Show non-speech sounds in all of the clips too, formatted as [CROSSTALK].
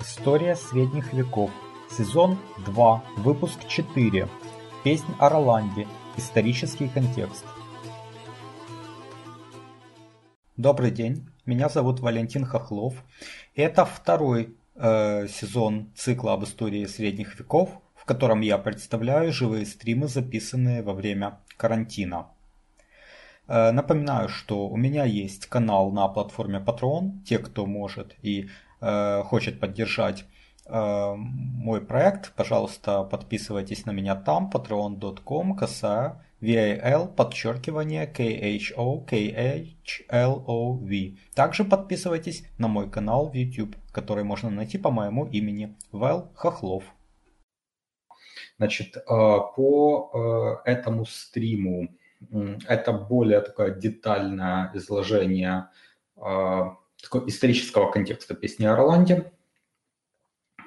История средних веков. Сезон 2. Выпуск 4. Песнь о Роланде. Исторический контекст. Добрый день. Меня зовут Валентин Хохлов. Это второй э, сезон цикла об истории средних веков, в котором я представляю живые стримы, записанные во время карантина. Э, напоминаю, что у меня есть канал на платформе Patreon. Те, кто может и хочет поддержать э, мой проект, пожалуйста, подписывайтесь на меня там, patreon.com, косая VAL, подчеркивание KHO, KHLOV. Также подписывайтесь на мой канал в YouTube, который можно найти по моему имени, Вэл Хохлов. Значит, э, по этому стриму это более такое детальное изложение такого исторического контекста песни о Роланде.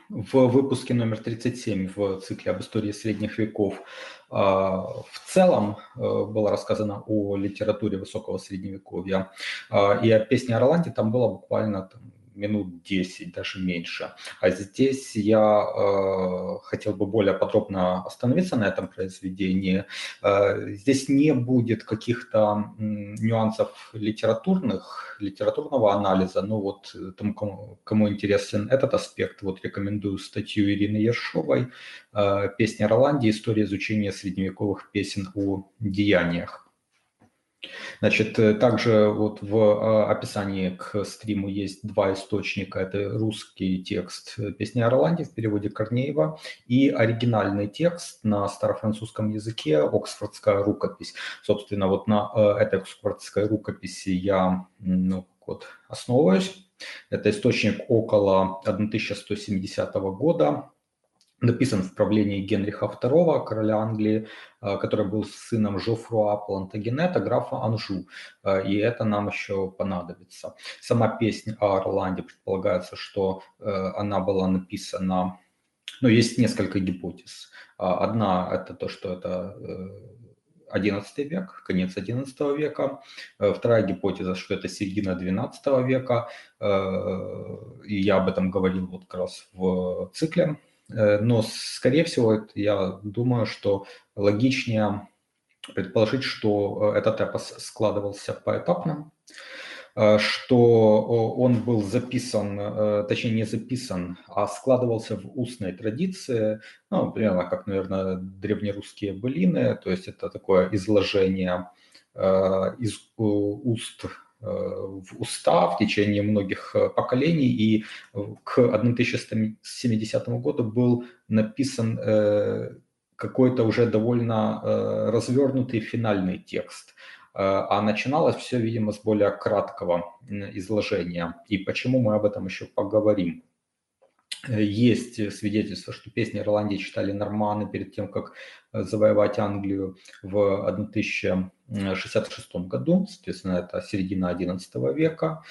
В выпуске номер 37 в цикле об истории средних веков а, в целом э, было рассказано о литературе высокого средневековья. А, и о песне о Роланде там было буквально там, минут 10, даже меньше. А здесь я э, хотел бы более подробно остановиться на этом произведении. Э, здесь не будет каких-то нюансов литературных, литературного анализа. Ну вот тому, кому, кому интересен этот аспект, вот рекомендую статью Ирины Ершовой э, «Песня Роланди. История изучения средневековых песен о деяниях». Значит, э, также вот в а, описании к стриму есть два источника. Это русский текст песни о Роланде в переводе Корнеева и оригинальный текст на старофранцузском языке «Оксфордская рукопись». Собственно, вот на э, этой оксфордской рукописи я ну, вот, основываюсь. Это источник около 1170 года, написан в правлении Генриха II, короля Англии, э, который был сыном Жофруа Плантагенета, графа Анжу, э, и это нам еще понадобится. Сама песня о Орланде предполагается, что э, она была написана, ну, есть несколько гипотез. Одна – это то, что это XI век, конец XI века. Вторая гипотеза, что это середина XII века, и я об этом говорил вот как раз в цикле но, скорее всего, я думаю, что логичнее предположить, что э, этот эпос складывался поэтапно, э, что он был записан, точнее не записан, а складывался в устной традиции, ну, примерно как, наверное, древнерусские былины, то есть это такое изложение из уст в уста в течение многих э, поколений, и к 1170 году был написан э, какой-то уже довольно э, развернутый финальный текст. А начиналось все, видимо, с более краткого изложения. И почему мы об этом еще поговорим. Есть свидетельство, что песни Ирландии читали норманы перед тем, как завоевать Англию в 1066 году, соответственно, это середина XI века.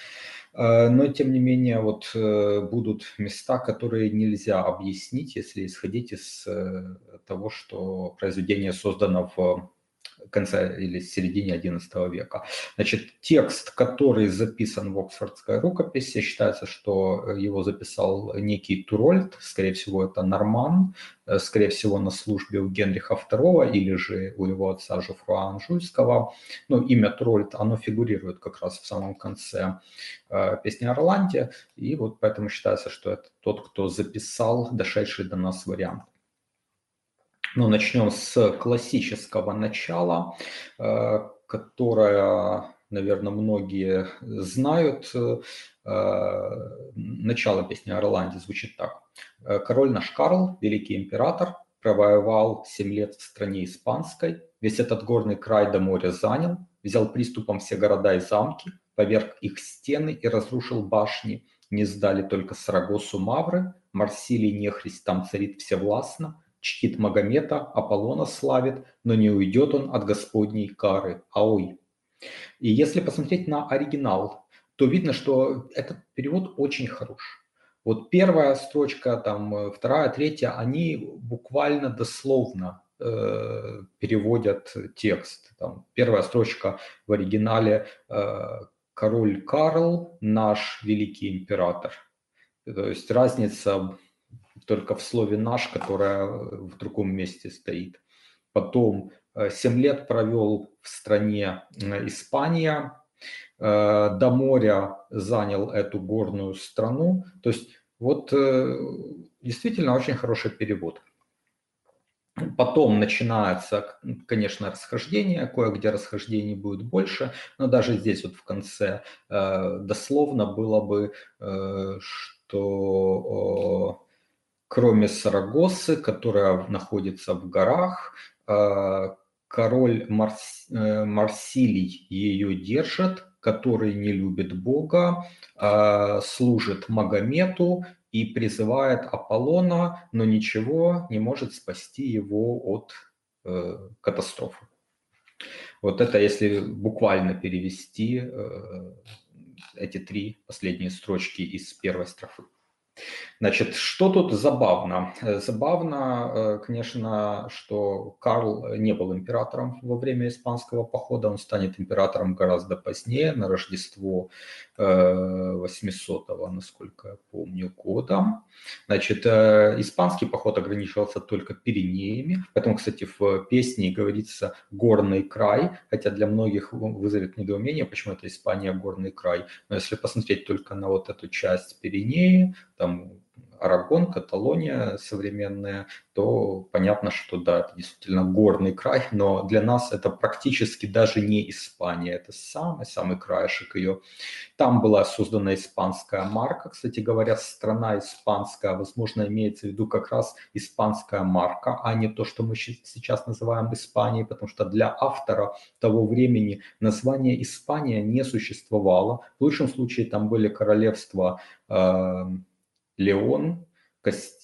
Но, тем не менее, вот э, будут места, которые нельзя объяснить, если исходить из э, того, что произведение создано в конце или середине XI века. Значит, текст, который записан в Оксфордской рукописи, считается, что его записал некий Турольд, скорее всего, это Норман, э, скорее всего, на службе у Генриха II или же у его отца Жофруа Анжуйского. Ну, имя Турольд, оно фигурирует как раз в самом конце э, песни о Роланде, и вот поэтому считается, что это тот, кто записал дошедший до нас вариант. Ну, начнем с классического начала, э, которое, наверное, многие знают. Э, начало песни о Ирландии звучит так. «Э, Король наш Карл, великий император, провоевал семь лет в стране испанской, весь этот горный край до моря занял, взял приступом все города и замки, поверг их стены и разрушил башни. Не сдали только Сарагосу Мавры, Марсилий нехрист там царит всевластно, чтит Магомета, Аполлона славит, но не уйдет он от Господней кары. Аой. И если посмотреть на оригинал, то видно, что этот перевод очень хорош. Вот первая строчка, там вторая, третья, они буквально дословно э, переводят текст. Там первая строчка в оригинале э, «Король Карл, наш великий император». То есть разница только в слове «наш», которое в другом месте стоит. Потом 7 лет провел в стране Испания, до моря занял эту горную страну. То есть вот действительно очень хороший перевод. Потом начинается, конечно, расхождение, кое-где расхождений будет больше, но даже здесь вот в конце э, дословно было бы, э, что э, кроме Сарагосы, которая находится в горах, э, король Марс, э, Марсилий ее держит, который не любит Бога, э, служит Магомету и призывает Аполлона, но ничего не может спасти его от э, катастрофы. Вот это если буквально перевести э, эти три последние строчки из первой строфы. Значит, что тут забавно? Э, забавно, э, конечно, что Карл не был императором во время испанского похода, он станет императором гораздо позднее, на Рождество 800-го, э, насколько я помню, года. Значит, испанский поход ограничивался только Пиренеями, поэтому, кстати, в песне говорится «горный край», хотя для многих вызовет недоумение, почему это Испания горный край. Но если посмотреть только на вот эту часть Пиренеи, там Арагон, Каталония современная, то понятно, что да, это действительно горный край, но для нас это практически даже не Испания, это самый-самый краешек ее. Там была создана испанская марка, кстати говоря, страна испанская, возможно, имеется в виду как раз испанская марка, а не то, что мы сейчас называем Испанией, потому что для автора того времени название Испания не существовало. В лучшем случае там были королевства э, Леон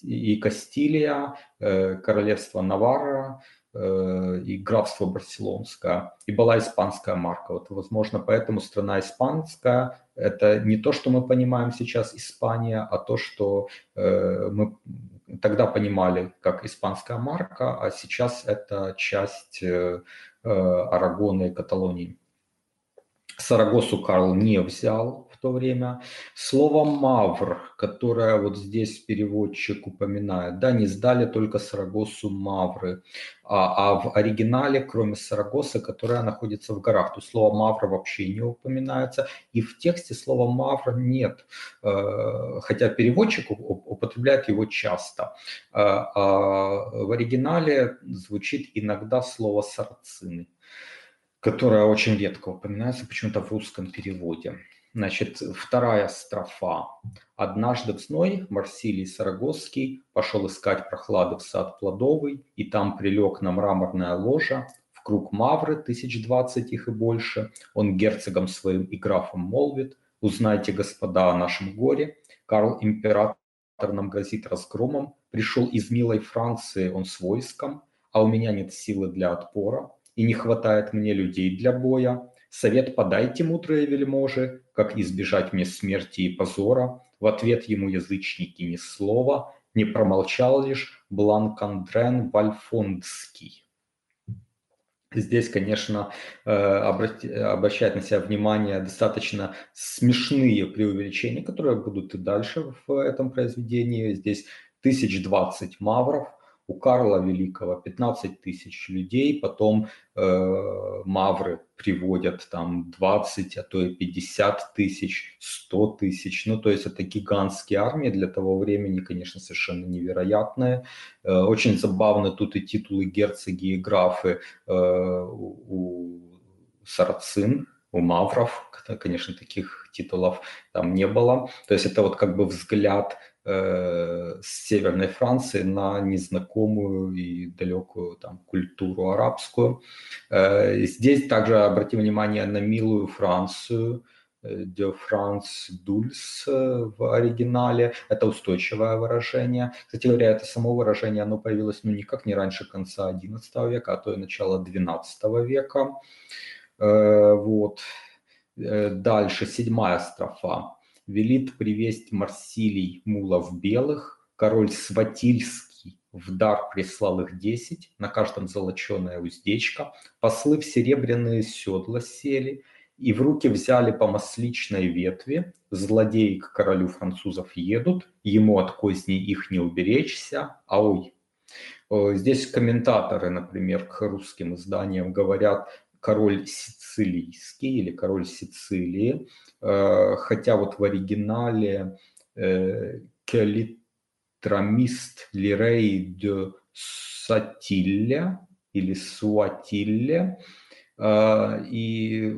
и Кастилия, э, королевство Наварра э, и графство Барселонское. И была испанская марка. Вот, возможно, поэтому страна испанская – это не то, что мы понимаем сейчас Испания, а то, что э, мы тогда понимали как испанская марка, а сейчас это часть Арагона и Каталонии. Сарагосу Карл не взял, то время. Слово «мавр», которое вот здесь переводчик упоминает, да, не сдали только Сарагосу мавры, а, а в оригинале, кроме Сарагоса, которая находится в горах, то слово «мавр» вообще не упоминается, и в тексте слова «мавр» нет, э, хотя переводчик употребляет его часто. Э, а в оригинале звучит иногда слово «сарацины» которая очень редко упоминается почему-то в русском переводе. Значит, вторая строфа. «Однажды весной Марсилий Сарагосский пошел искать прохлады в сад плодовый, и там прилег на мраморное ложа, в круг Мавры, тысяч двадцать их и больше. Он герцогом своим и графом молвит, «Узнайте, господа, о нашем горе. Карл Император нам грозит разгромом. Пришел из милой Франции он с войском, а у меня нет силы для отпора, и не хватает мне людей для боя. Совет подайте, мудрые вельможи, как избежать мне смерти и позора. В ответ ему язычники ни слова, не промолчал лишь Бланкандрен Вальфондский. Здесь, конечно, э, обращает на себя внимание достаточно смешные преувеличения, которые будут и дальше в этом произведении. Здесь 1020 мавров, у Карла Великого 15 тысяч людей, потом э, мавры приводят там 20, а то и 50 тысяч, 100 тысяч. Ну, то есть это гигантские армии для того времени, конечно, совершенно невероятные. Э, очень забавны тут и титулы герцоги и графы э, у сарацин, у мавров, конечно, таких титулов там не было. То есть это вот как бы взгляд Э, с Северной Франции на незнакомую и далекую там, культуру арабскую. Э, здесь также обратим внимание на милую Францию, de France Dulce в оригинале. Это устойчивое выражение. Кстати говоря, это само выражение, оно появилось ну, никак не раньше конца XI века, а то и начала XII века. Э, вот. Дальше, седьмая строфа велит привесть Марсилий мулов белых, король Сватильский в дар прислал их десять, на каждом золоченая уздечка, послы в серебряные седла сели, и в руки взяли по масличной ветви, злодеи к королю французов едут, ему от козней их не уберечься, ой. Здесь комментаторы, например, к русским изданиям говорят король сицилийский или король Сицилии, э, хотя вот в оригинале э, Келитрамист Лирей де Сатилля или Суатилля, э, и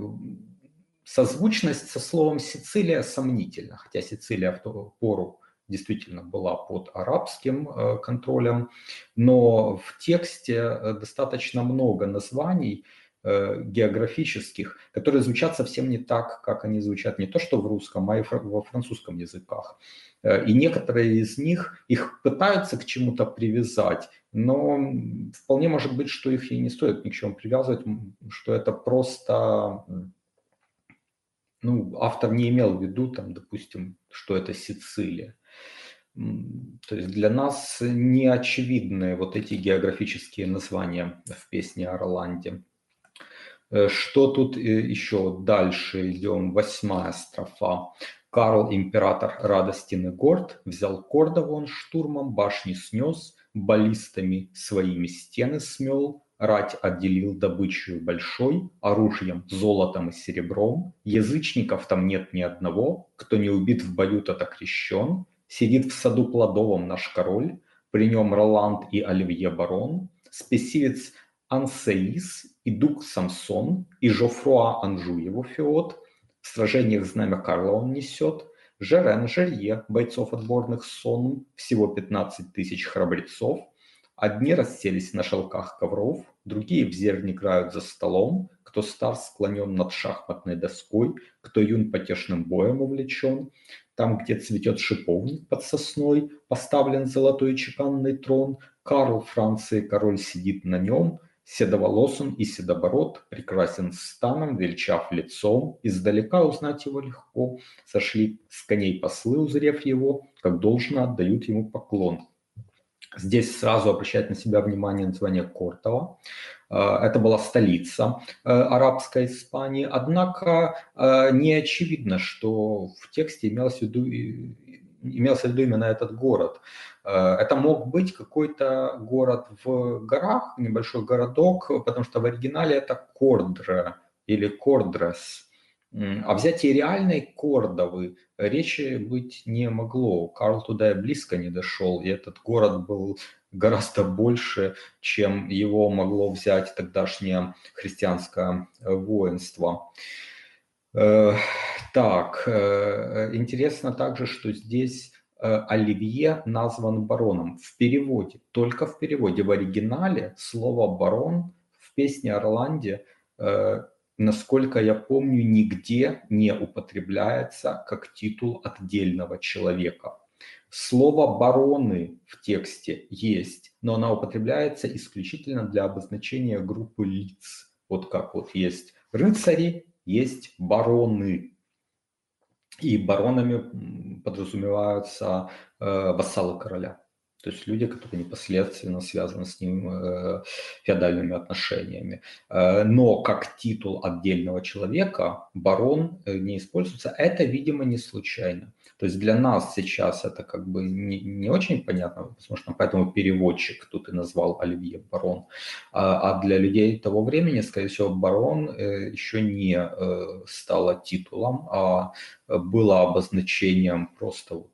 созвучность со словом Сицилия сомнительна, хотя Сицилия в ту пору действительно была под арабским контролем, но в тексте достаточно много названий географических, которые звучат совсем не так, как они звучат не то что в русском, а и во французском языках. И некоторые из них их пытаются к чему-то привязать, но вполне может быть, что их и не стоит ни к чему привязывать, что это просто ну, автор не имел в виду, там, допустим, что это Сицилия. То есть для нас не очевидны вот эти географические названия в песне о Роланде. Э, что тут э, еще дальше идем? Восьмая строфа. Карл, император радостен и горд, взял Кордову он штурмом, башни снес, баллистами своими стены смел, рать отделил добычу большой, оружием, золотом и серебром, язычников там нет ни одного, кто не убит в бою, тот окрещен, Сидит в саду плодовом наш король, при нем Роланд и Оливье Барон, спесивец Ансеис и Дук Самсон, и Жофруа Анжу его феод, в сражениях знамя Карла он несет, Жерен Жерье, бойцов отборных сон, всего 15 тысяч храбрецов, одни расселись на шелках ковров, другие в зерне играют за столом, кто стар склонен над шахматной доской, кто юн потешным боем увлечен, там, где цветет шиповник под сосной, поставлен золотой чеканный трон, Карл Франции, король сидит на нем, седоволосен и седобород, прекрасен станом, величав лицом, издалека узнать его легко, сошли с коней послы, узрев его, как должно отдают ему поклон. Здесь сразу обращает на себя внимание название Кортова. Э, это была столица э, арабской Испании. Однако э, не очевидно, что в тексте имелось в виду, имелся в виду именно этот город. Это мог быть какой-то город в горах, небольшой городок, потому что в оригинале это Кордра или Кордрес. О взятии реальной Кордовы речи быть не могло. Карл туда и близко не дошел, и этот город был гораздо больше, чем его могло взять тогдашнее христианское воинство. Э, так, э, интересно также, что здесь э, Оливье назван бароном в переводе, только в переводе. В оригинале слово барон в песне Орланде насколько я помню, нигде не употребляется как титул отдельного человека. Слово «бароны» в тексте есть, но она употребляется исключительно для обозначения группы лиц. Вот как вот есть рыцари, есть бароны. И баронами подразумеваются э, вассалы короля. То есть люди, которые непосредственно связаны с ним э, феодальными отношениями. Э, но как титул отдельного человека барон э, не используется. Это, видимо, не случайно. То есть для нас сейчас это как бы не, не очень понятно, возможно, поэтому переводчик тут и назвал Оливье барон. А, а для людей того времени, скорее всего, барон еще не стало титулом, а было обозначением просто вот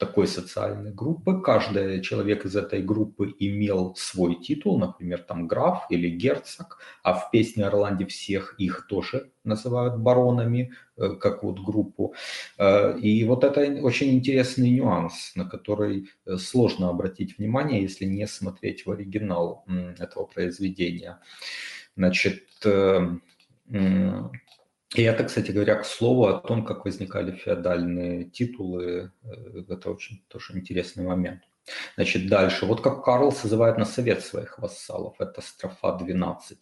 такой социальной группы. Каждый человек из этой группы имел свой титул, например, там граф или герцог, а в песне Орланде всех их тоже называют баронами, э, как вот группу. Э, и вот это очень интересный нюанс, на который э, сложно обратить внимание, если не смотреть в оригинал этого произведения. Значит, и это, кстати говоря, к слову о том, как возникали феодальные титулы, э, это очень тоже интересный момент. Значит, дальше. Вот как Карл созывает на совет своих вассалов. Это строфа 12.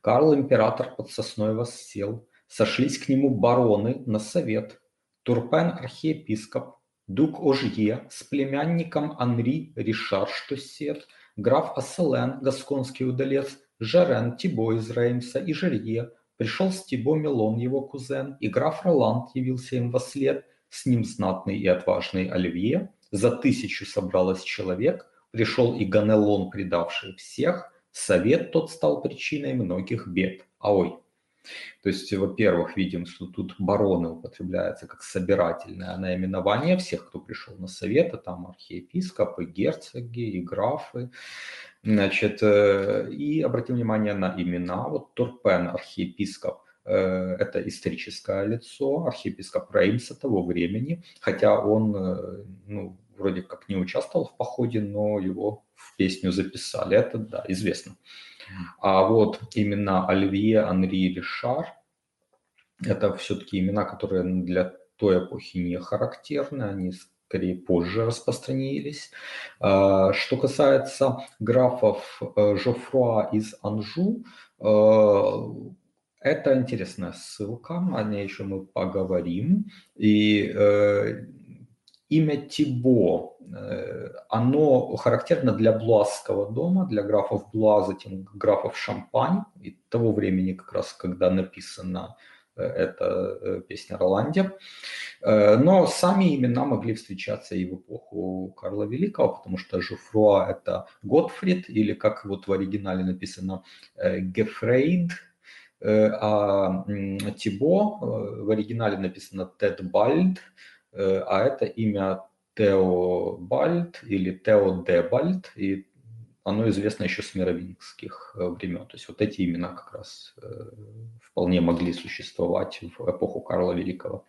Карл, император под сосной воссел. Сошлись к нему бароны на совет. Турпен, архиепископ, дук Ожье с племянником Анри Ришар Штосет, граф Асселен, гасконский удалец, Жарен, Тибо из Реймса и Жерье, Пришел Стибо Мелон, его кузен, и граф Роланд явился им во след, с ним знатный и отважный Оливье. За тысячу собралось человек, пришел и Ганелон, предавший всех. Совет тот стал причиной многих бед. А ой, то есть, во-первых, видим, что тут бароны употребляются как собирательное наименование всех, кто пришел на совет, а там архиепископы, герцоги и графы. Значит, э, и обратим внимание на имена. Вот Турпен, архиепископ, э, это историческое лицо, архиепископ Реймса того времени, хотя он э, ну, вроде как не участвовал в походе, но его песню записали. Это, да, известно. А вот именно Оливье, Анри, Ришар – это все-таки имена, которые для той эпохи не характерны, они скорее позже распространились. А, что касается графов э, Жофруа из Анжу, э, это интересная ссылка, о ней еще мы поговорим. И э, имя Тибо, э, оно характерно для Блуазского дома, для графов Блуа, затем графов Шампань, и того времени как раз, когда написана э, эта э, песня Роланде. Но сами имена могли встречаться и в эпоху Карла Великого, потому что Жуфруа – это Готфрид, или как вот в оригинале написано Гефрейд, а Тибо в оригинале написано Тедбальд, Э, а это имя Теобальд или Теодебальд, и оно известно еще с мировингских э, времен. То есть вот эти имена как раз э, вполне могли существовать в эпоху Карла Великого.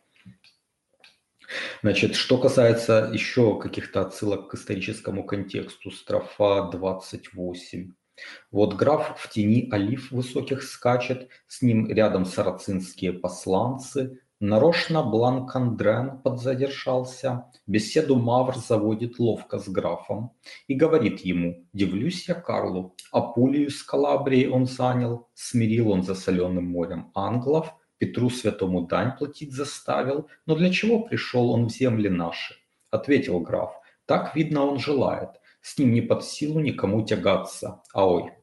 Значит, что касается еще каких-то отсылок к историческому контексту, строфа 28. Вот граф в тени олив высоких скачет, с ним рядом сарацинские посланцы, Нарочно Бланкандрен подзадержался, беседу Мавр заводит ловко с графом и говорит ему, дивлюсь я Карлу, Апулию с Калабрией он занял, смирил он за соленым морем англов, Петру святому дань платить заставил, но для чего пришел он в земли наши? Ответил граф, так видно он желает, с ним не под силу никому тягаться, а ой,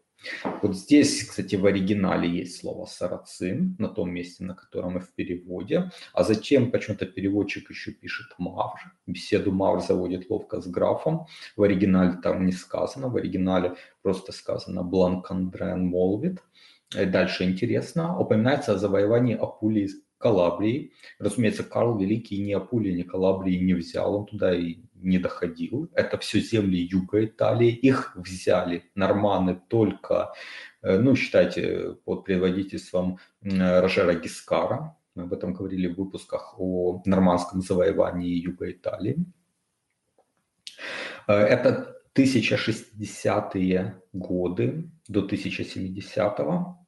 вот здесь, кстати, в оригинале есть слово «сарацин», на том месте, на котором и в переводе. А зачем почему-то переводчик еще пишет «мавр». Беседу «мавр» заводит ловко с графом. В оригинале там не сказано. В оригинале просто сказано «бланкандрен молвит». И дальше интересно. Упоминается о завоевании Апулии Калабрии. Разумеется, Карл Великий ни Апулии, ни Калабрии не взял. Он туда и не доходил. Это все земли юга Италии. Их взяли норманы только, э, ну, считайте, под предводительством Рожера Гискара. Мы об этом говорили в выпусках о нормандском завоевании юга Италии. Э, это 1060-е годы до 1070-го.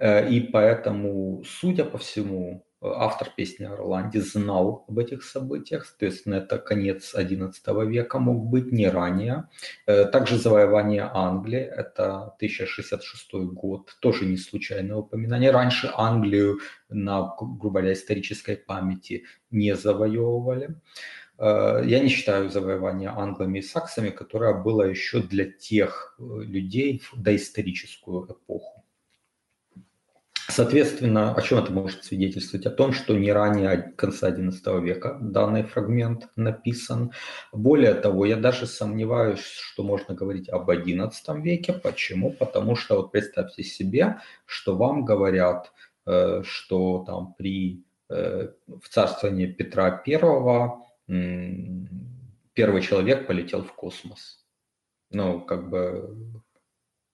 Э, и поэтому, судя по всему, автор песни о Роланде знал об этих событиях, соответственно, это конец XI века мог быть, не ранее. Э, также завоевание Англии, это 1066 год, тоже не случайное упоминание. Раньше Англию на, грубо говоря, исторической памяти не завоевывали. Э, я не считаю завоевание англами и саксами, которое было еще для тех э, людей в доисторическую эпоху. Соответственно, о чем это может свидетельствовать? О том, что не ранее конца XI века данный фрагмент написан. Более того, я даже сомневаюсь, что можно говорить об XI веке. Почему? Потому что вот представьте себе, что вам говорят, э, что там при э, в царствовании Петра I первый человек полетел в космос. Ну, как бы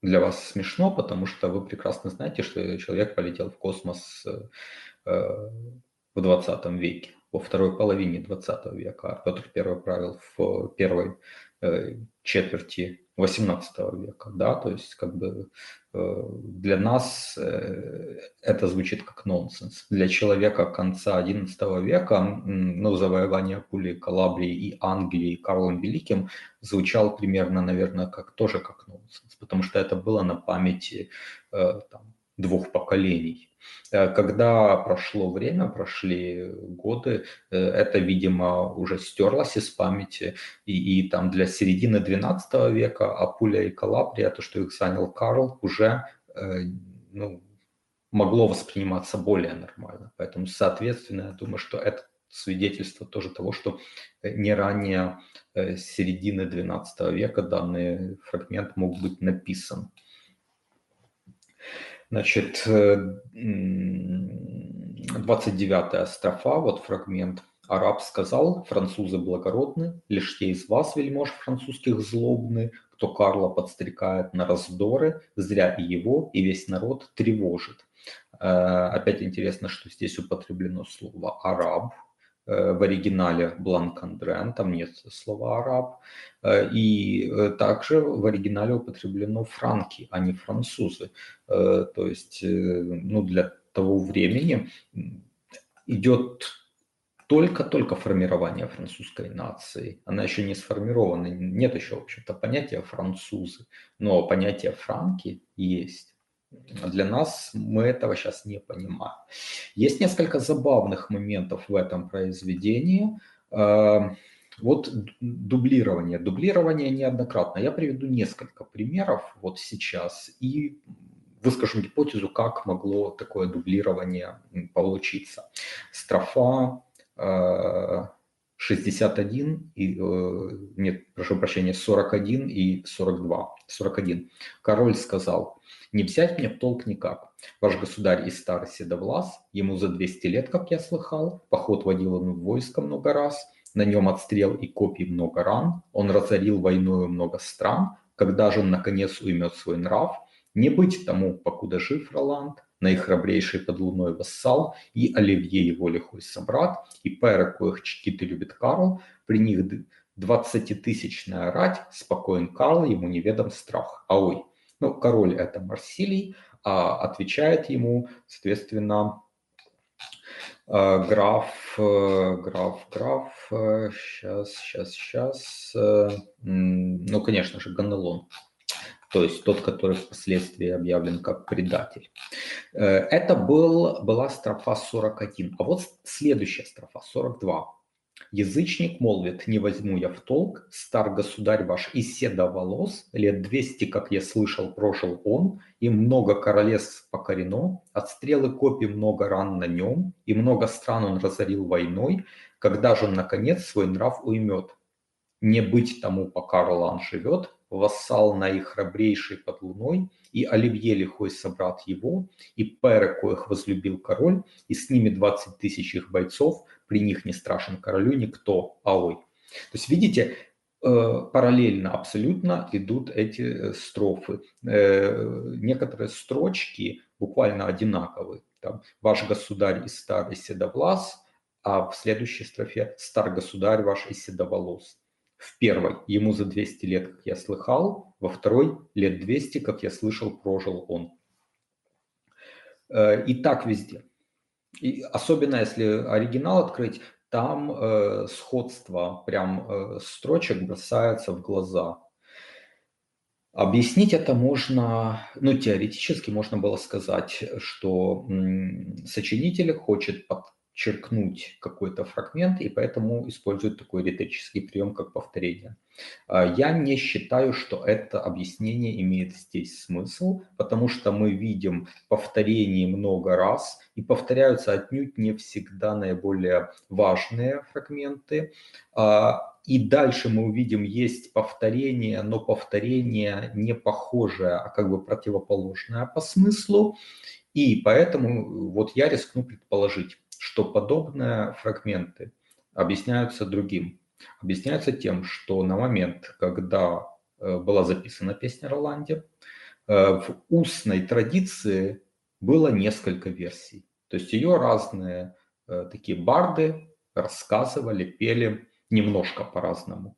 для вас смешно, потому что вы прекрасно знаете, что человек полетел в космос э, в 20 веке, во второй половине 20 века, а Петр I правил в первой э, четверти 18 века, да, то есть как бы э, для нас это звучит как нонсенс. Для человека конца 11 века, ну, завоевание Пули, Калабрии и Англии Карлом Великим звучал примерно, наверное, как тоже как нонсенс, потому что это было на памяти э, там, двух поколений. Э, когда прошло время, прошли годы, э, это, видимо, уже стерлось из памяти. И, и там для середины 12 века Апуля и Калабрия, то, что их занял Карл, уже ну, могло восприниматься более нормально. Поэтому, соответственно, я думаю, что это свидетельство тоже того, что не ранее середины XII века данный фрагмент мог быть написан. Значит, 29 строфа, вот фрагмент. Араб сказал, французы благородны, лишь те из вас, вельмож французских, злобны, кто Карла подстрекает на раздоры, зря и его, и весь народ тревожит. Э, опять интересно, что здесь употреблено слово «араб», э, в оригинале Бланкандрен, там нет слова «араб». Э, и также в оригинале употреблено «франки», а не «французы». То есть ну, для того времени идет только-только формирование французской нации. Она еще не сформирована, нет еще, в общем-то, понятия французы, но понятие франки есть. Для нас мы этого сейчас не понимаем. Есть несколько забавных моментов в этом произведении. Э, вот дублирование. Дублирование неоднократно. Я приведу несколько примеров вот сейчас и выскажу гипотезу, как могло такое дублирование получиться. Строфа 61 и, э, нет, прошу прощения, 41 и 42. 41. Король сказал, не взять мне в толк никак. Ваш государь из старый седовлас, ему за 200 лет, как я слыхал, поход водил он в войско много раз, на нем отстрел и копий много ран, он разорил войною много стран, когда же он наконец уймет свой нрав, не быть тому, покуда жив Роланд, наихрабрейший под луной вассал, и Оливье его лихой собрат, и пера, коих чтит и любит Карл, при них двадцатитысячная рать, спокоен Карл, ему неведом страх. А ой, ну, король это Марсилий, а отвечает ему, соответственно, э, граф, э, граф, граф, сейчас, сейчас, сейчас, ну, конечно же, Ганелон то есть тот, который впоследствии объявлен как предатель. Э, это был, была строфа 41. А вот следующая строфа 42. Язычник молвит, не возьму я в толк, стар государь ваш из седа волос, лет двести, как я слышал, прожил он, и много королевств покорено, от стрелы копий много ран на нем, и много стран он разорил войной, когда же он, наконец, свой нрав уймет. Не быть тому, пока Ролан живет, вассал наихрабрейший под луной, и Оливье лихой собрат его, и Пере, коих возлюбил король, и с ними 20 тысяч их бойцов, при них не страшен королю никто, аой. То есть, видите, э, параллельно абсолютно идут эти э, строфы. Э, некоторые строчки буквально одинаковые. Там, «Ваш государь из старый седовлас», а в следующей строфе «Стар государь ваш из седоволос». В первой ему за 200 лет, как я слыхал, во второй лет 200, как я слышал, прожил он. Э, и так везде. И особенно если оригинал открыть, там э, сходство прям э, строчек бросается в глаза. Объяснить это можно, ну, теоретически можно было сказать, что м, сочинитель хочет под, черкнуть какой-то фрагмент, и поэтому используют такой риторический прием, как повторение. А, я не считаю, что это объяснение имеет здесь смысл, потому что мы видим повторение много раз, и повторяются отнюдь не всегда наиболее важные фрагменты. А, и дальше мы увидим, есть повторение, но повторение не похожее, а как бы противоположное по смыслу. И поэтому вот я рискну предположить, что подобные фрагменты объясняются другим. Объясняются тем, что на момент, когда э, была записана песня Роланде, э, в устной традиции было несколько версий. То есть ее разные э, такие барды рассказывали, пели немножко по-разному.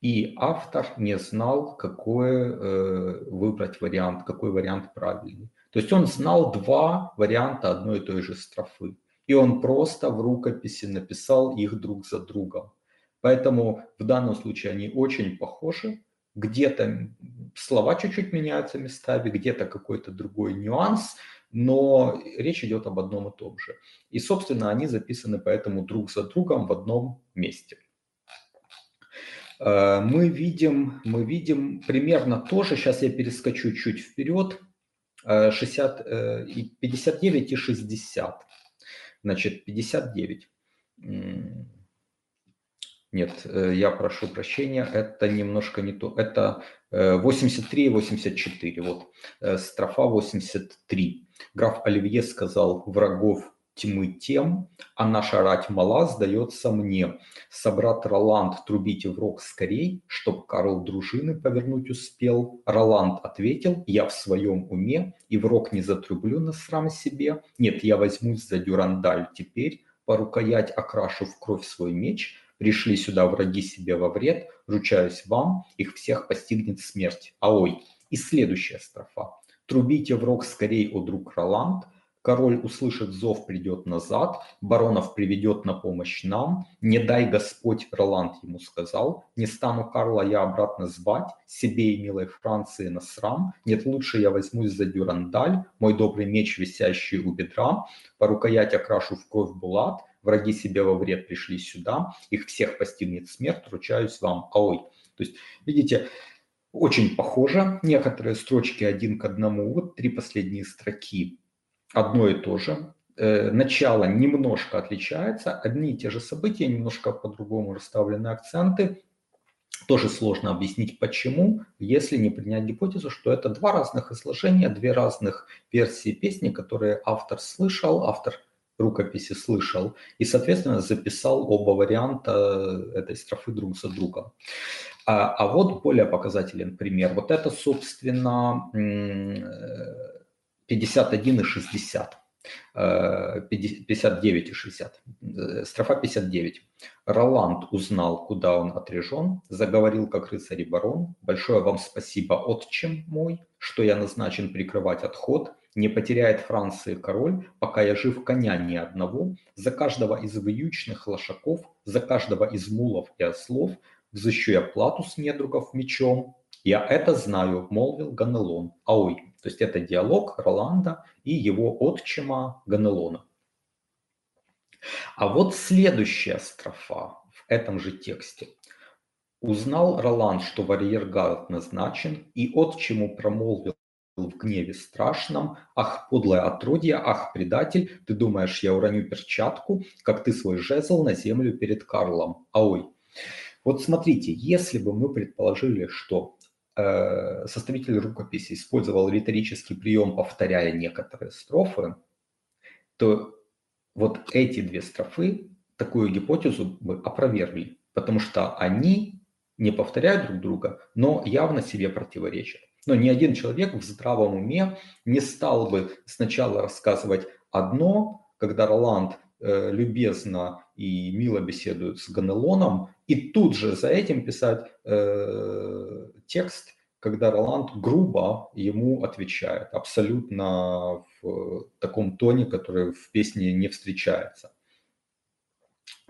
И автор не знал, какой выбрать вариант, какой вариант правильный. То есть он знал два варианта одной и той же строфы и он просто в рукописи написал их друг за другом. Поэтому в данном случае они очень похожи. Где-то слова чуть-чуть меняются местами, где-то какой-то другой нюанс, но речь идет об одном и том же. И, собственно, они записаны поэтому друг за другом в одном месте. Э, мы видим, мы видим примерно то же, сейчас я перескочу чуть вперед, 60, 59 и 60. Значит, 59. Нет, э, я прошу прощения, это немножко не то. Это 83 и 84. Вот, э, строфа 83. Граф Оливье сказал, врагов тьмы тем, а наша рать мала сдается мне. Собрат Роланд, трубите в рог скорей, чтоб Карл дружины повернуть успел. Роланд ответил, я в своем уме, и в рог не затрублю на срам себе. Нет, я возьмусь за дюрандаль теперь, по рукоять окрашу в кровь свой меч, Пришли сюда враги себе во вред, ручаюсь вам, их всех постигнет смерть. А ой, и следующая строфа. Трубите в рог скорей, о друг Роланд, Король услышит зов, придет назад, баронов приведет на помощь нам. Не дай Господь, Роланд ему сказал, не стану Карла я обратно звать, себе и милой Франции на срам. Нет, лучше я возьмусь за дюрандаль, мой добрый меч, висящий у бедра, по рукоять окрашу в кровь булат, враги себе во вред пришли сюда, их всех постигнет смерть, ручаюсь вам, аой. То есть, видите, очень похоже, некоторые строчки один к одному, вот три последние строки одно и то же. Э, начало немножко отличается, одни и те же события, немножко по-другому расставлены акценты. Тоже сложно объяснить почему, если не принять гипотезу, что это два разных изложения, две разных версии песни, которые автор слышал, автор рукописи слышал и, соответственно, записал оба варианта этой строфы друг за другом. А, а вот более показателен пример. Вот это, собственно, 51 и 60. 59 и 60. Строфа 59. Роланд узнал, куда он отрежен, заговорил как рыцарь и барон. Большое вам спасибо, отчим мой, что я назначен прикрывать отход. Не потеряет Франции король, пока я жив коня ни одного. За каждого из вьючных лошаков, за каждого из мулов и ослов взыщу я плату с недругов мечом. Я это знаю, молвил Ганелон. Аой, то есть это диалог Роланда и его отчима Ганелона. А вот следующая строфа в этом же тексте. Узнал Роланд, что варьергард назначен, и отчиму промолвил в гневе страшном, «Ах, подлое отродье, ах, предатель, ты думаешь, я уроню перчатку, как ты свой жезл на землю перед Карлом? Аой!» Вот смотрите, если бы мы предположили, что составитель рукописи использовал риторический прием, повторяя некоторые строфы, то вот эти две строфы такую гипотезу бы опровергли, потому что они не повторяют друг друга, но явно себе противоречат. Но ни один человек в здравом уме не стал бы сначала рассказывать одно, когда Роланд э, любезно и мило беседует с Ганелоном, и тут же за этим писать э, текст, когда Роланд грубо ему отвечает, абсолютно в таком тоне, который в песне не встречается.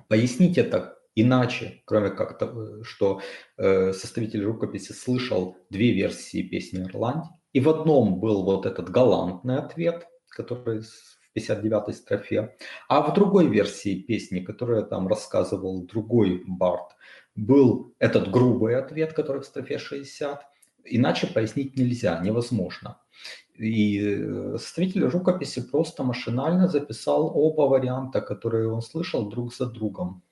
Пояснить это иначе, кроме как того, что э, составитель рукописи слышал две версии песни Ирландии, и в одном был вот этот галантный ответ, который в 59-й строфе, а в другой версии песни, которую там рассказывал другой Барт, был этот грубый ответ, который в строфе 60, иначе пояснить нельзя, невозможно. И э, составитель рукописи просто машинально записал оба варианта, которые он слышал друг за другом.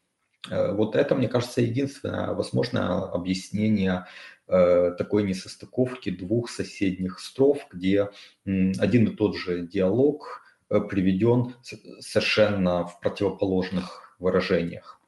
Э, вот это, мне кажется, единственное возможное объяснение э, такой несостыковки двух соседних строф, где один и тот же диалог приведен совершенно в противоположных выражениях.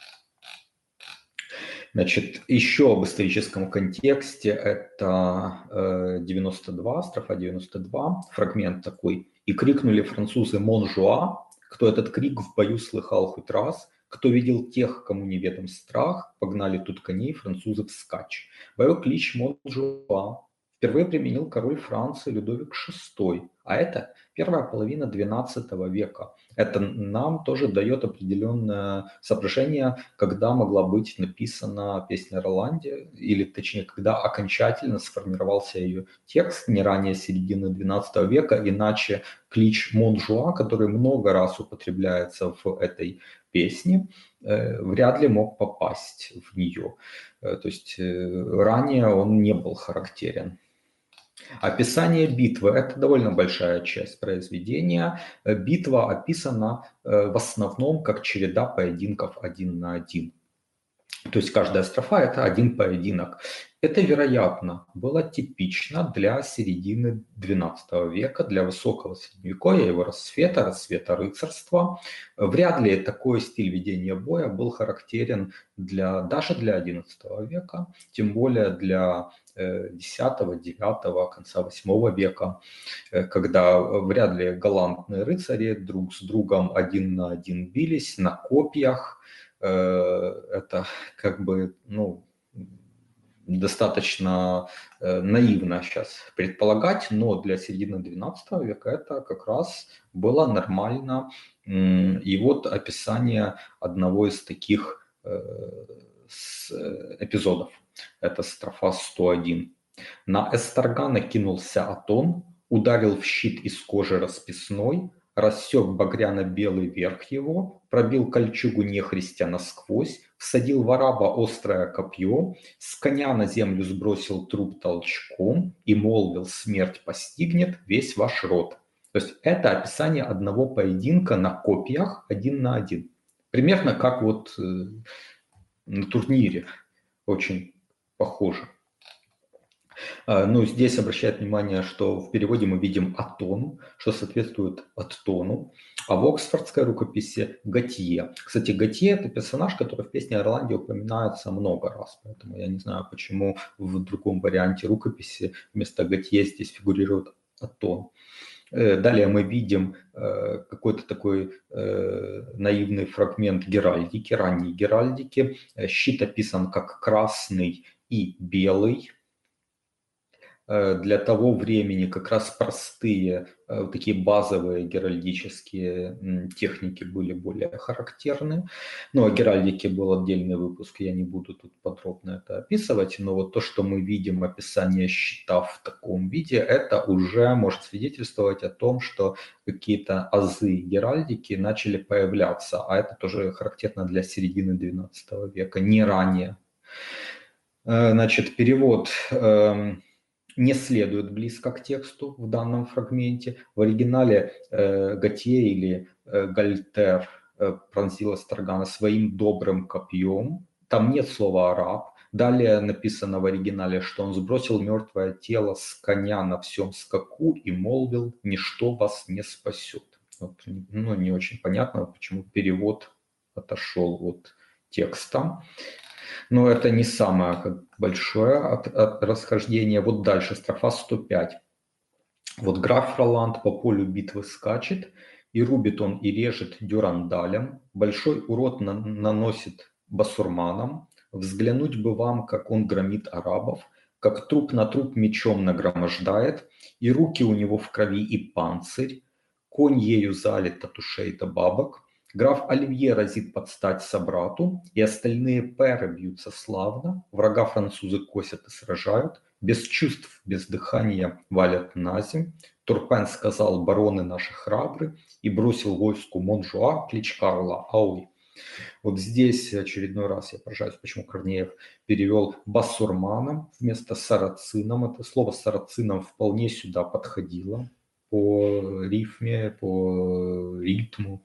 Значит, еще об историческом контексте. Это 92, строфа 92, фрагмент такой. «И крикнули французы «Монжуа», кто этот крик в бою слыхал хоть раз, кто видел тех, кому неведом страх, погнали тут коней французы вскачь. Боевой клич Монжуа впервые применил король Франции Людовик VI, а это первая половина XII века. Это нам тоже дает определенное соображение, когда могла быть написана Песнь о Роланде, или точнее, когда окончательно сформировался ее текст, не ранее середины XII века, иначе клич Монжуа, который много раз употребляется в этой песне, э, вряд ли мог попасть в нее. Э, то есть э, ранее он не был характерен. Описание битвы – это довольно большая часть произведения. Битва описана в основном как череда поединков один на один. То есть каждая строфа – это один поединок. Это, вероятно, было типично для середины XII века, для высокого средневековья, его рассвета, рассвета рыцарства. Вряд ли такой стиль ведения боя был характерен для, даже для XI века, тем более для X, IX, конца VIII века, э, когда вряд ли галантные рыцари друг с другом один на один бились на копьях, Э, это как бы, ну, достаточно э, наивно сейчас предполагать, но для середины XII века это как раз было нормально. И вот описание одного из таких э, эпизодов. Это строфа 101. На Эстрагана кинулся Атон, ударил в щит из кожи расписной, рассек багряно-белый верх его, пробил кольчугу нехристя насквозь, всадил в араба острое копье, с коня на землю сбросил труп толчком и молвил «смерть постигнет весь ваш род». То есть это описание одного поединка на копьях один на один. Примерно как вот э, на турнире. Очень похоже. А, ну, здесь обращает внимание, что в переводе мы видим атон, что соответствует аттону, а в оксфордской рукописи Готье. Кстати, Готье – это персонаж, который в песне Ирландии упоминается много раз, поэтому я не знаю, почему в другом варианте рукописи вместо Готье здесь фигурирует атон. Э, далее мы видим э, какой-то такой э, наивный фрагмент геральдики, ранней геральдики. Щит описан как красный и белый, для того времени как раз простые, э, такие базовые геральдические техники были более характерны. Ну, о геральдике был отдельный выпуск, я не буду тут подробно это описывать, но вот то, что мы видим описание щита в таком виде, это уже может свидетельствовать о том, что какие-то азы геральдики начали появляться, а это тоже характерно для середины XII века, не ранее. Э, значит, перевод эм, не следует близко к тексту в данном фрагменте. В оригинале э, Готье или э, Гальтер э, пронзила Старгана своим добрым копьем. Там нет слова «араб». Далее написано в оригинале, что он сбросил мертвое тело с коня на всем скаку и молвил «ничто вас не спасет». Вот, ну, не очень понятно, почему перевод отошел от текста. Но это не самое большое от, от расхождение. Вот дальше, строфа 105. Вот граф Роланд по полю битвы скачет, и рубит он и режет дюрандалем, большой урод на, наносит басурманам, взглянуть бы вам, как он громит арабов, как труп на труп мечом нагромождает, и руки у него в крови и панцирь, конь ею залит от ушей до бабок, Граф Оливье разит под стать собрату, и остальные пэры бьются славно, врага французы косят и сражают, без чувств, без дыхания валят на земь. Турпен сказал, бароны наши храбры, и бросил войску Монжуа клич Карла Ауи. Вот здесь очередной раз я поражаюсь, почему Корнеев перевел басурманом вместо сарацином. Это слово сарацином вполне сюда подходило по рифме, по ритму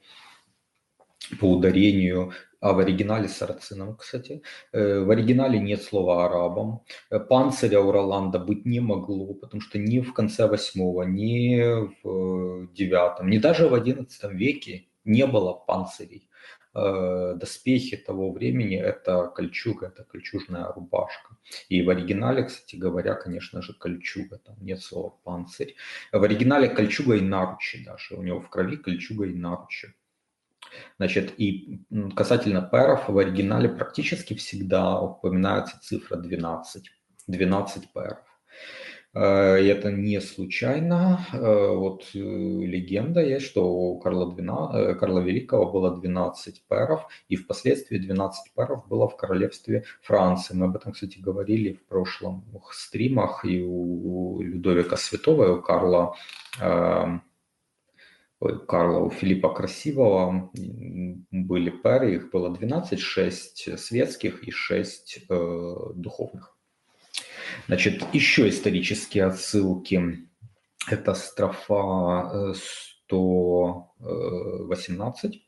по ударению, а в оригинале сарацином, кстати. Э, в оригинале нет слова арабам. Э, панциря у Роланда быть не могло, потому что ни в конце восьмого, ни в девятом, ни даже в одиннадцатом веке не было панцирей. Э, доспехи того времени – это кольчуга, это кольчужная рубашка. И в оригинале, кстати говоря, конечно же, кольчуга, там нет слова панцирь. В оригинале кольчуга и наручи даже, у него в крови кольчуга и наручи. Значит, и касательно пэров, в оригинале практически всегда упоминается цифра 12. 12 пэров. Э, и это не случайно. Э, вот э, легенда есть, что у Карла, 12, Карла Великого было 12 пэров, и впоследствии 12 пэров было в королевстве Франции. Мы об этом, кстати, говорили в прошлом стримах, и у Людовика Святого, и у Карла Карла, у Филиппа Красивого были пары, их было 12, 6 светских и 6 э, духовных. Значит, еще исторические отсылки. Это строфа 118.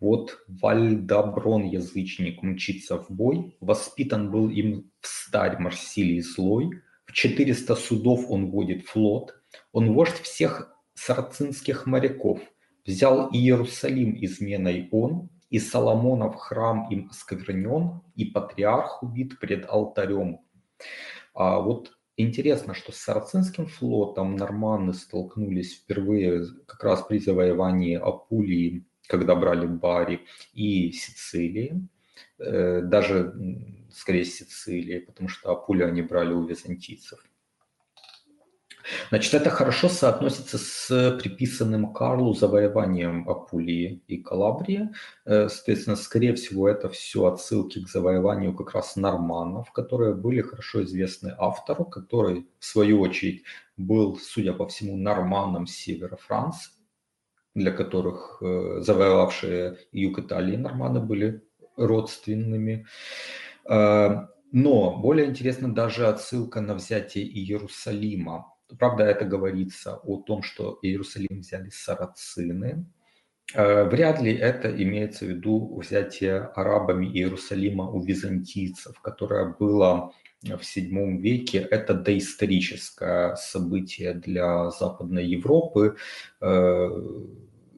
Вот Вальдаброн, язычник, мчится в бой, воспитан был им в старь Марсилии злой, в 400 судов он водит флот, он вождь всех сарацинских моряков, взял Иерусалим изменой он, и Соломонов храм им осквернен, и патриарх убит пред алтарем. А вот интересно, что с Сарацинским флотом норманны столкнулись впервые как раз при завоевании Апулии, когда брали Бари, и Сицилии, э, даже скорее Сицилии, потому что Апулию они брали у византийцев. Значит, это хорошо соотносится с приписанным Карлу завоеванием Апулии и Калабрии. Э, соответственно, скорее всего, это все отсылки к завоеванию как раз норманнов, которые были хорошо известны автору, который, в свою очередь, был, судя по всему, норманном севера Франции, для которых э, завоевавшие юг Италии норманы были родственными. Э, но более интересна даже отсылка на взятие Иерусалима. Правда, это говорится о том, что Иерусалим взяли сарацины. Э, вряд ли это имеется в виду взятие арабами Иерусалима у византийцев, которое было в VII веке. Это доисторическое событие для Западной Европы. Э,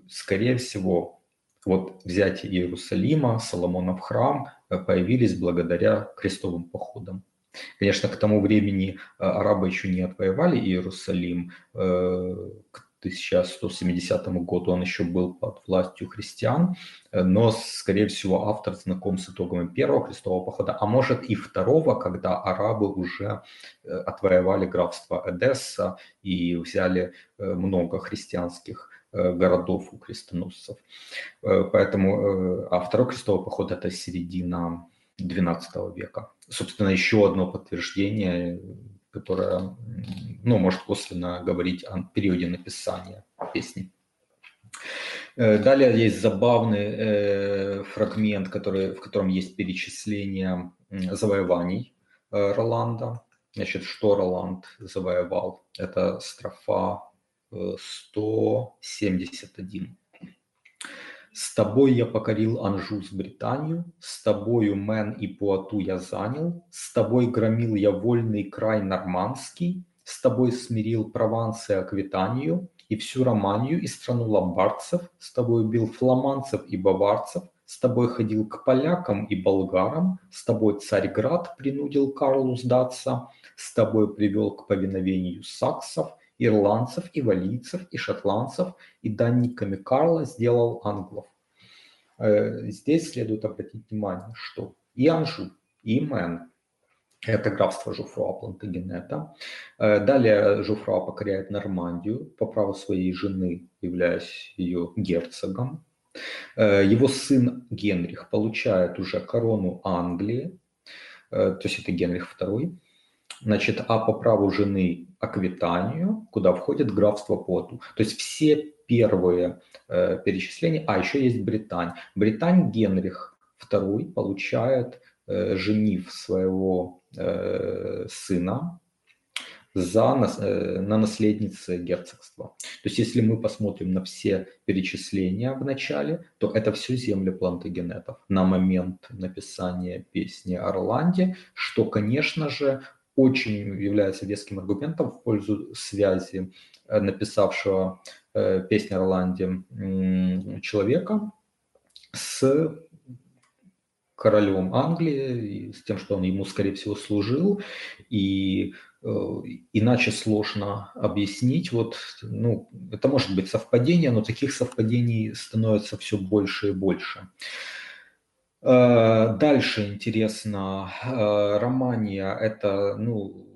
скорее всего, вот взятие Иерусалима, Соломонов храм э, появились благодаря крестовым походам. Конечно, к тому времени э, арабы еще не отвоевали Иерусалим. Э, к 1170 году он еще был под властью христиан, э, но, скорее всего, автор знаком с итогами первого крестового похода, а может и второго, когда арабы уже отвоевали графство Эдесса и взяли много христианских городов у крестоносцев. Поэтому, а второй крестовый поход – это середина XII века. Собственно, еще одно подтверждение, которое ну, может косвенно говорить о периоде написания песни. Э, далее есть забавный э, фрагмент, который, в котором есть перечисление завоеваний э, Роланда. Значит, что Роланд завоевал? Это строфа 171. С тобой я покорил Анжу с Британию, С тобою Мен и Пуату я занял, С тобой громил я вольный край нормандский, С тобой смирил Прованс и Аквитанию, И всю Романию и страну ломбардцев, С тобой бил фламандцев и баварцев, С тобой ходил к полякам и болгарам, С тобой Царьград принудил Карлу сдаться, С тобой привел к повиновению саксов, ирландцев и валийцев и шотландцев, и данниками Карла сделал англов. Э, здесь следует обратить внимание, что и Анжу, и Мэн – это графство Жоффруа Плантагенета. Э, далее Жоффруа покоряет Нормандию по праву своей жены, являясь ее герцогом. Э, его сын Генрих получает уже корону Англии, то есть это Генрих II. Значит, а по праву жены Аквитанию, куда входит графство Поту. То есть все первые э, перечисления, а еще есть Британь. Британь Генрих II получает, э, женив своего э, сына, за, э, на наследнице герцогства. То есть если мы посмотрим на все перечисления в начале, то это все земли плантагенетов на момент написания песни Орланде, что, конечно же, очень является веским аргументом в пользу связи э, написавшего э, песню Орланде человека с королем Англии, с тем, что он ему, скорее всего, служил, и э, иначе сложно объяснить. Вот, ну, это может быть совпадение, но таких совпадений становится все больше и больше. Э, дальше интересно, э, Романия это, ну,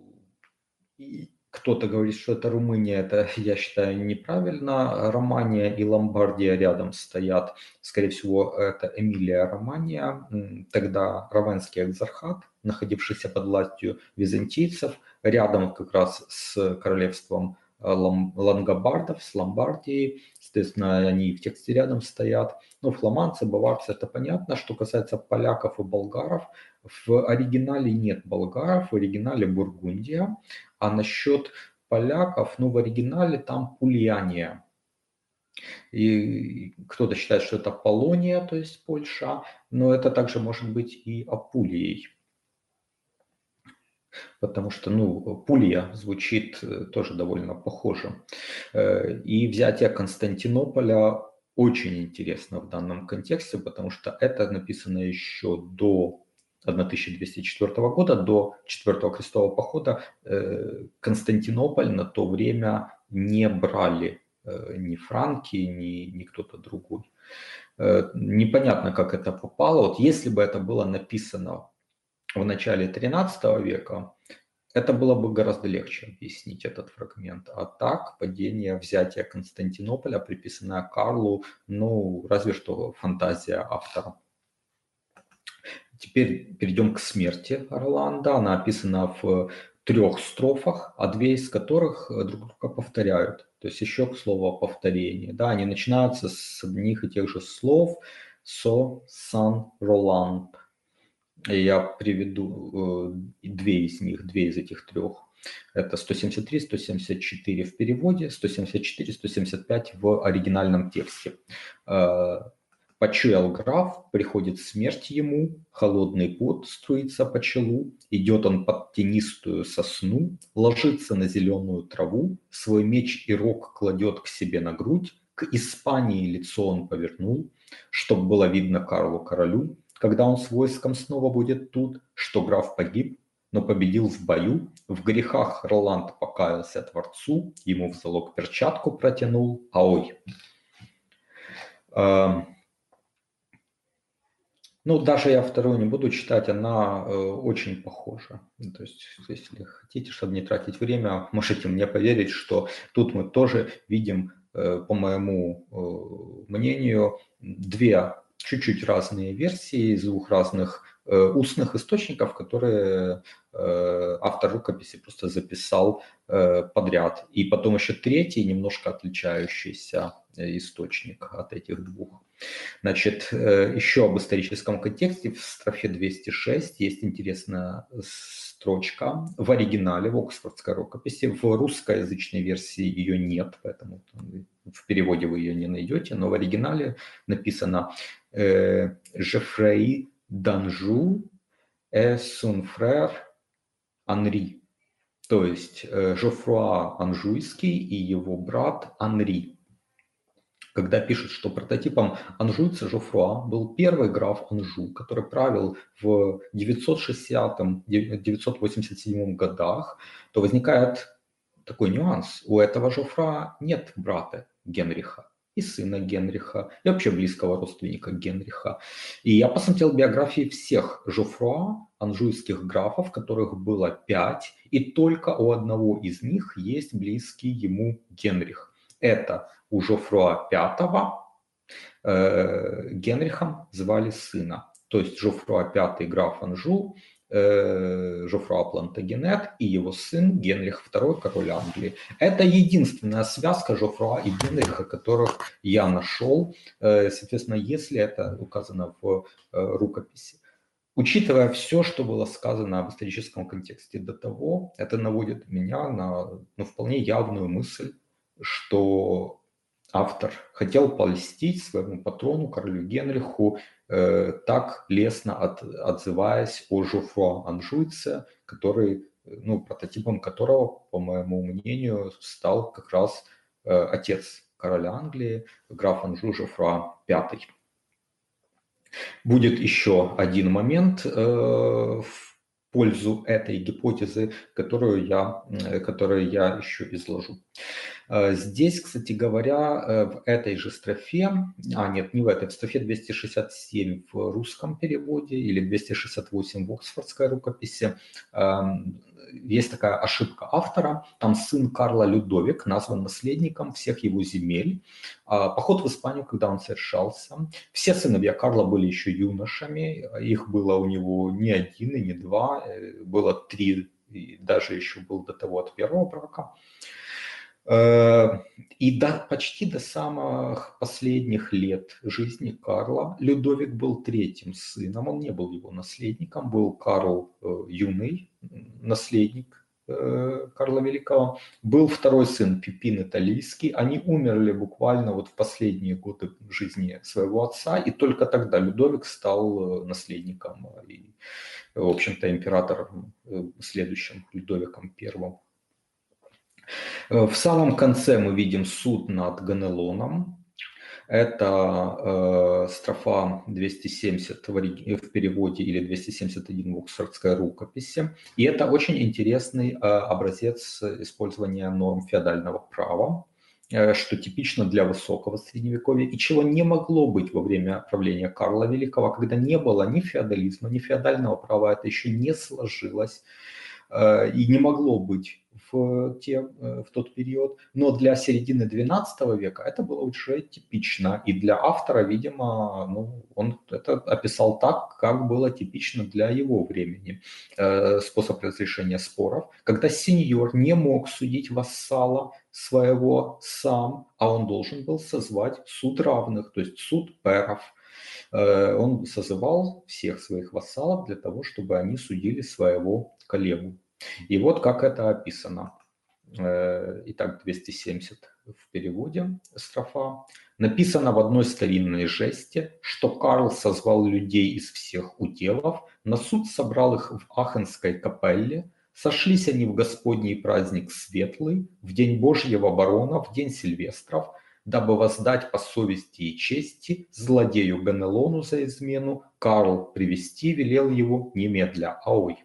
кто-то говорит, что это Румыния, это, [LAUGHS] я считаю, неправильно. Романия и Ломбардия рядом стоят. Скорее всего, это Эмилия Романия, тогда Равенский экзархат, находившийся под властью византийцев, рядом как раз с королевством лангобардов с Ломбардией. Соответственно, они в тексте рядом стоят. Ну, фламандцы, баварцы, это понятно. Что касается поляков и болгаров, в оригинале нет болгаров, в оригинале Бургундия. А насчет поляков, ну, в оригинале там Пульяния. И кто-то считает, что это Полония, то есть Польша, но это также может быть и Апулией. Потому что, ну, Пулья звучит э, тоже довольно похоже. Э, и взятие Константинополя очень интересно в данном контексте, потому что это написано еще до 1204 года, до Четвертого крестового похода. Э, Константинополь на то время не брали ни франки, ни, ни кто-то другой. Непонятно, как это попало. Вот если бы это было написано в начале 13 века, это было бы гораздо легче объяснить этот фрагмент. А так, падение, взятие Константинополя, приписанное Карлу, ну, разве что фантазия автора. Теперь перейдем к смерти Орландо. Она описана в трех строфах, а две из которых друг друга повторяют. То есть еще к слову о повторении. Да, они начинаются с одних и тех же слов. Со, сан, роланд. Я приведу э, две из них, две из этих трех. Это 173, 174 в переводе, 174, 175 в оригинальном тексте. Э, Почуял граф, приходит смерть ему, холодный пот струится по челу, идет он под тенистую сосну, ложится на зеленую траву, свой меч и рог кладет к себе на грудь, к Испании лицо он повернул, чтоб было видно Карлу королю, когда он с войском снова будет тут, что граф погиб, но победил в бою, в грехах Роланд покаялся Творцу, ему в залог перчатку протянул, а ой. Эм, ну, даже я вторую не буду читать, она э, очень похожа. Ну, то есть, если хотите, чтобы не тратить время, можете мне поверить, что тут мы тоже видим, э, по моему э, мнению, две чуть-чуть разные версии из двух разных э, устных источников, которые э, автор рукописи просто записал э, подряд. И потом еще третий, немножко отличающийся источник от этих двух. Значит, еще об историческом контексте. В строфе 206 есть интересная строчка в оригинале, в Оксфордской рукописи. В русскоязычной версии ее нет, поэтому в переводе вы ее не найдете, но в оригинале написано э, «Жефрей Данжу э сун фрер Анри». То есть э, Жофруа Анжуйский и его брат Анри когда пишут, что прототипом анжуйца Жофруа был первый граф Анжу, который правил в 960-987 годах, то возникает такой нюанс. У этого Жофруа нет брата Генриха и сына Генриха, и вообще близкого родственника Генриха. И я посмотрел биографии всех Жофруа, анжуйских графов, которых было пять, и только у одного из них есть близкий ему Генрих. Это у Жофруа V э, Генрихом звали сына. То есть Жофруа V граф Анжу, Жофруа Плантагенет и его сын Генрих II, король Англии. Это единственная связка Жофруа и Генриха, которых я нашел. Э, соответственно, если это указано в э, рукописи. Учитывая все, что было сказано в историческом контексте до того, это наводит меня на ну, вполне явную мысль, что автор хотел польстить своему патрону, королю Генриху, э, так лестно от, отзываясь о Жуфруа Анжуйце, который, ну, прототипом которого, по моему мнению, стал как раз э, отец короля Англии, граф Анжу Жуфруа V. Будет еще один момент э, в пользу этой гипотезы, которую я, которую я еще изложу. Э, здесь, кстати говоря, э, в этой же строфе, а нет, не в этой, в строфе 267 в русском переводе или 268 в оксфордской рукописи, эм, есть такая ошибка автора. Там сын Карла Людовик назван наследником всех его земель. А поход в Испанию, когда он совершался, все сыновья Карла были еще юношами. Их было у него не один и не два, э, было три, и даже еще был до того от первого брака. Э, и до, почти до самых последних лет жизни Карла. Людовик был третьим сыном, он не был его наследником, был Карл э, юный, наследник э, Карла Великого, был второй сын Пипин Италийский, они умерли буквально вот в последние годы жизни своего отца, и только тогда Людовик стал наследником и, в общем-то, императором следующим Людовиком Первым. Э, в самом конце мы видим суд над Ганелоном. Это э, строфа 270 в, в переводе или 271 в Оксфордской рукописи. И это очень интересный э, образец использования норм феодального права, э, что типично для высокого средневековья и чего не могло быть во время правления Карла Великого, когда не было ни феодализма, ни феодального права, это еще не сложилось э, и не могло быть в, те, э, в тот период, но для середины XII века это было уже типично, и для автора, видимо, ну, он это описал так, как было типично для его времени. Э, способ разрешения споров, когда сеньор не мог судить вассала своего сам, а он должен был созвать суд равных, то есть суд перов, э, он созывал всех своих вассалов для того, чтобы они судили своего коллегу. И вот как это описано. Э, итак, 270 в переводе строфа. Написано в одной старинной жесте, что Карл созвал людей из всех уделов, на суд собрал их в Ахенской капелле, сошлись они в Господний праздник Светлый, в день Божьего барона, в день Сильвестров, дабы воздать по совести и чести злодею Ганелону за измену, Карл привести велел его немедля, аой.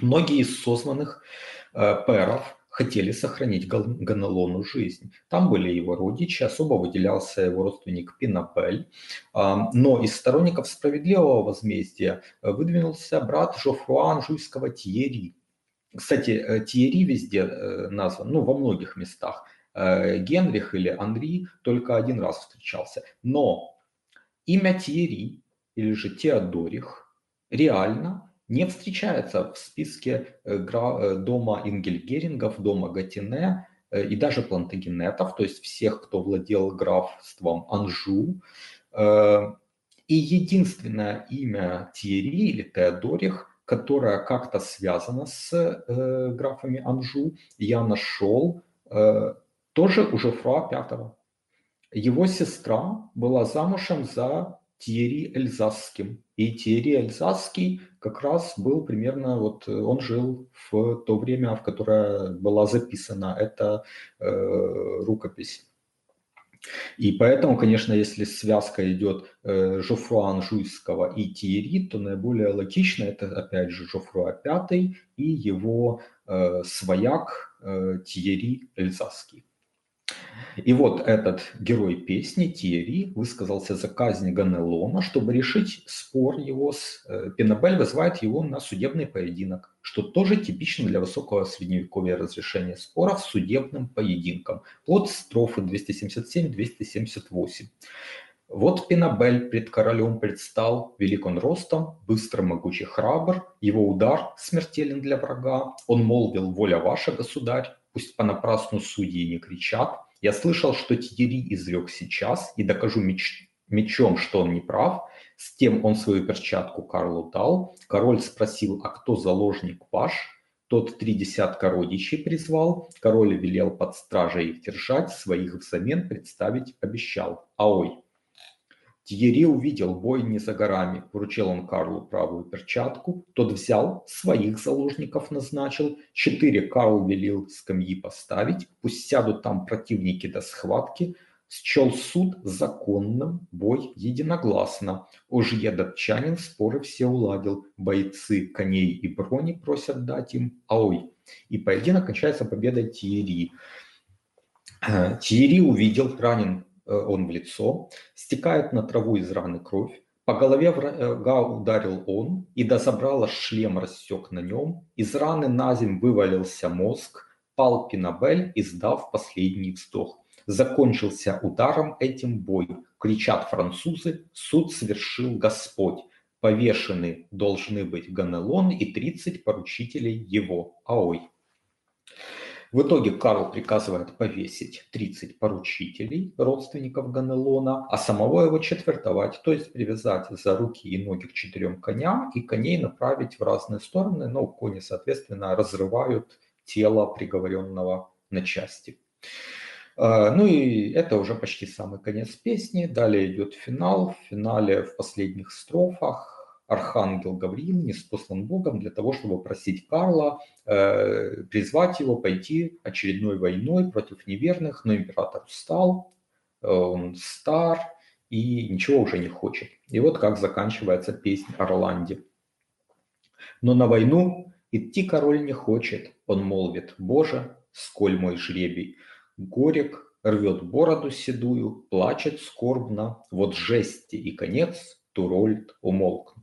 Многие из созванных э, пэров хотели сохранить Ганелону жизнь. Там были его родичи, особо выделялся его родственник Пинапель. Э, но из сторонников справедливого возмездия выдвинулся брат Жофруа Анжуйского Тьерри. Кстати, э, Тьерри везде э, назван, ну, во многих местах. Э, Генрих или Анри только один раз встречался. Но имя Тьерри или же Теодорих реально не встречается в списке э, э, дома Ингельгерингов, дома Гатине э, и даже плантагенетов, то есть всех, кто владел графством Анжу. И единственное имя Тьерри или Теодорих, которое как-то связано с графами Анжу, я нашел тоже у Жофруа V. Его сестра была замужем за Тьерри Эльзасским. И Тьерри Эльзасский как раз был примерно, вот он жил в то время, в которое была записана эта э, рукопись. И поэтому, конечно, если связка идет э, Жофруа Анжуйского и Тиери, то наиболее логично это, опять же, Жофруа V и его э, свояк э, Тиери Эльзасский. И вот этот герой песни Тиери высказался за казнь Ганелона, чтобы решить спор его с э, Пенобель, вызывает его на судебный поединок, что тоже типично для высокого средневековья разрешения споров судебным поединком. Плод строфы 277-278. Вот Пенобель пред королем предстал, велик он ростом, быстро, могучий, храбр, его удар смертелен для врага, он молвил, воля ваша, государь, пусть понапрасну судьи не кричат, я слышал, что Тьерри изрек сейчас, и докажу меч, мечом, что он не прав. С тем он свою перчатку Карлу дал. Король спросил, а кто заложник ваш? Тот три десятка родичей призвал. Король велел под стражей их держать, своих взамен представить обещал. А ой, Тьерри увидел бой не за горами. Вручил он Карлу правую перчатку. Тот взял, своих заложников назначил. Четыре Карл велел скамьи поставить. Пусть сядут там противники до схватки. Счел суд законным, бой единогласно. Ожье датчанин споры все уладил. Бойцы коней и брони просят дать им. А ой, и поединок кончается победой Тьерри. Тьерри увидел ранен Э, он в лицо, стекает на траву из раны кровь, по голове врага ударил он, и до забрала шлем рассек на нем, из раны на земь вывалился мозг, пал Пинабель, издав последний вздох. Закончился ударом этим бой, кричат французы, суд совершил Господь. Повешены должны быть Ганелон и 30 поручителей его. Аой. В итоге Карл приказывает повесить 30 поручителей, родственников Ганелона, а самого его четвертовать, то есть привязать за руки и ноги к четырем коням и коней направить в разные стороны, но кони, соответственно, разрывают тело приговоренного на части. А, ну и это уже почти самый конец песни. Далее идет финал. В финале в последних строфах архангел Гавриил не спослан Богом для того, чтобы просить Карла э, призвать его пойти очередной войной против неверных, но император устал, э, он стар и ничего уже не хочет. И вот как заканчивается песня Орланде. Но на войну идти король не хочет, он молвит, Боже, сколь мой жребий, горек, рвет бороду седую, плачет скорбно, вот жести и конец, Турольд умолкнул.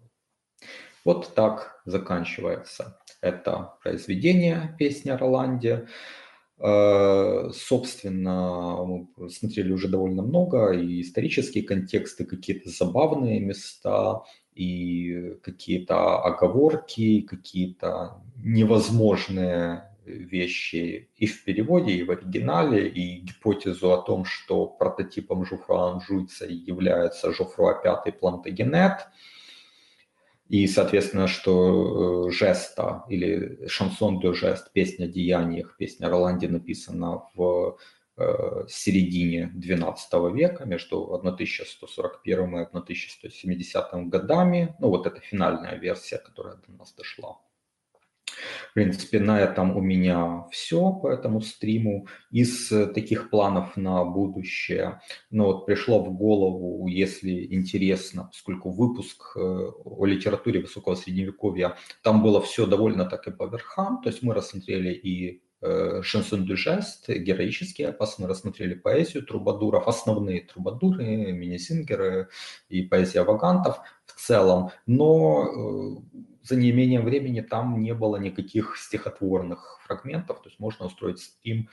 Вот так заканчивается это произведение «Песня Роланде». Э, собственно, мы смотрели уже довольно много, и исторические контексты, какие-то забавные места, и какие-то оговорки, какие-то невозможные вещи и в переводе, и в оригинале, и гипотезу о том, что прототипом Жуфруа Анжуйца является Жофруа V Плантагенет – и, соответственно, что э, жеста или шансон де жест, песня о деяниях, песня Роланде написана в э, середине XII века, между 1141 и 1170 годами. Ну, вот это финальная версия, которая до нас дошла. В принципе, на этом у меня все по этому стриму. Из э, таких планов на будущее, ну вот пришло в голову, если интересно, поскольку выпуск э, о литературе высокого средневековья, там было все довольно так и по верхам, то есть мы рассмотрели и э, шансон дю жест, героический эпос, мы рассмотрели поэзию трубадуров, основные трубадуры, мини-сингеры и поэзия вагантов в целом, но за неимением времени там не было никаких стихотворных фрагментов, то есть можно устроить стрим,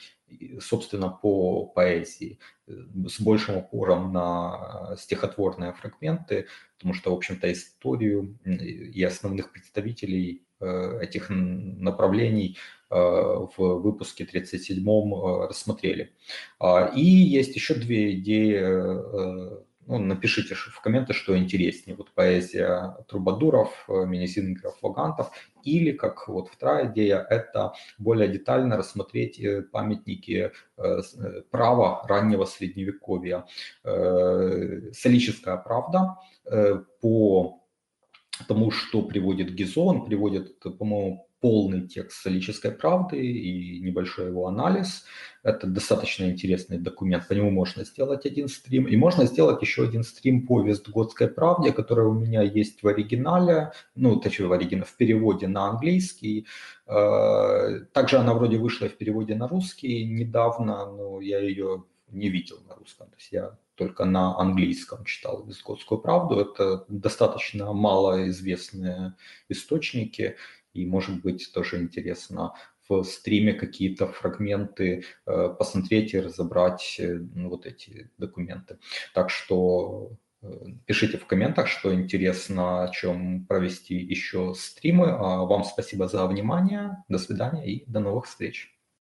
собственно, по поэзии э, с большим упором на стихотворные фрагменты, потому что, в общем-то, историю и основных представителей э, этих направлений э, в выпуске 37-м рассмотрели. А, и есть еще две идеи ну, напишите в комменты, что интереснее. Вот поэзия трубадуров, э, мини-сингеров, вагантов. Или, как вот вторая идея, это более детально рассмотреть э, памятники э, права раннего средневековья. Солическая правда по тому, что приводит Гизон, приводит, по-моему, полный текст солической правды и небольшой его анализ. Это достаточно интересный документ, по нему можно сделать один стрим. И можно сделать еще один стрим по Вестготской правде, которая у меня есть в оригинале, ну, точнее, в оригинале, в переводе на английский. Э, также она вроде вышла в переводе на русский недавно, но я ее не видел на русском. То есть я только на английском читал Вестготскую правду. Это достаточно малоизвестные источники и, может быть, тоже интересно в стриме какие-то фрагменты э, посмотреть и разобрать э, ну, вот эти документы. Так что э, пишите в комментах, что интересно, о чем провести еще стримы. А вам спасибо за внимание. До свидания и до новых встреч.